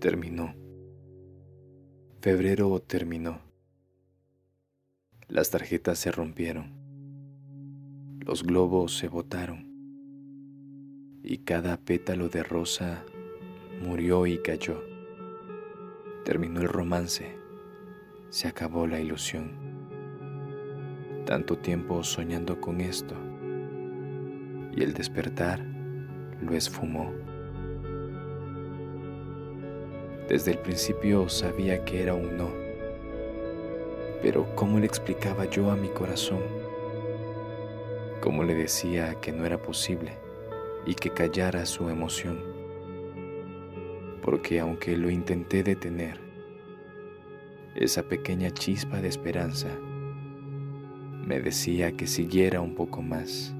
Terminó. Febrero terminó. Las tarjetas se rompieron. Los globos se botaron. Y cada pétalo de rosa murió y cayó. Terminó el romance. Se acabó la ilusión. Tanto tiempo soñando con esto. Y el despertar lo esfumó. Desde el principio sabía que era un no. Pero ¿cómo le explicaba yo a mi corazón? ¿Cómo le decía que no era posible y que callara su emoción? Porque aunque lo intenté detener, esa pequeña chispa de esperanza me decía que siguiera un poco más.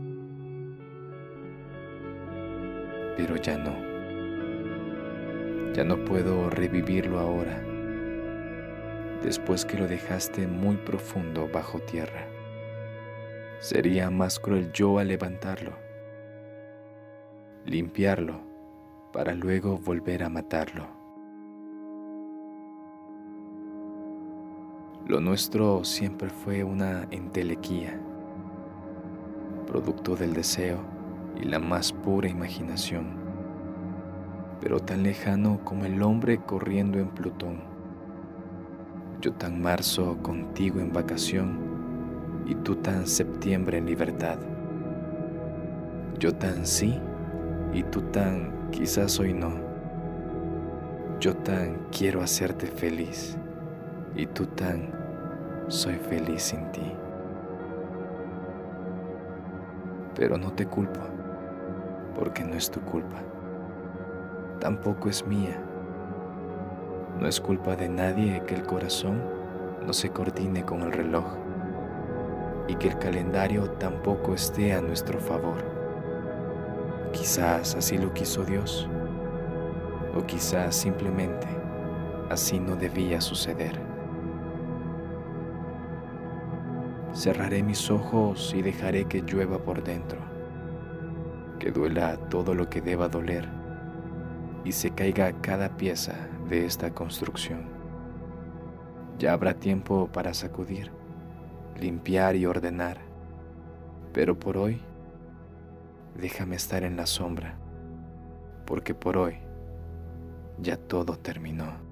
Pero ya no. Ya no puedo revivirlo ahora, después que lo dejaste muy profundo bajo tierra. Sería más cruel yo al levantarlo, limpiarlo, para luego volver a matarlo. Lo nuestro siempre fue una entelequía, producto del deseo y la más pura imaginación pero tan lejano como el hombre corriendo en Plutón. Yo tan marzo contigo en vacación y tú tan septiembre en libertad. Yo tan sí y tú tan quizás hoy no. Yo tan quiero hacerte feliz y tú tan soy feliz sin ti. Pero no te culpo porque no es tu culpa tampoco es mía. No es culpa de nadie que el corazón no se coordine con el reloj y que el calendario tampoco esté a nuestro favor. Quizás así lo quiso Dios o quizás simplemente así no debía suceder. Cerraré mis ojos y dejaré que llueva por dentro, que duela todo lo que deba doler y se caiga cada pieza de esta construcción. Ya habrá tiempo para sacudir, limpiar y ordenar, pero por hoy déjame estar en la sombra, porque por hoy ya todo terminó.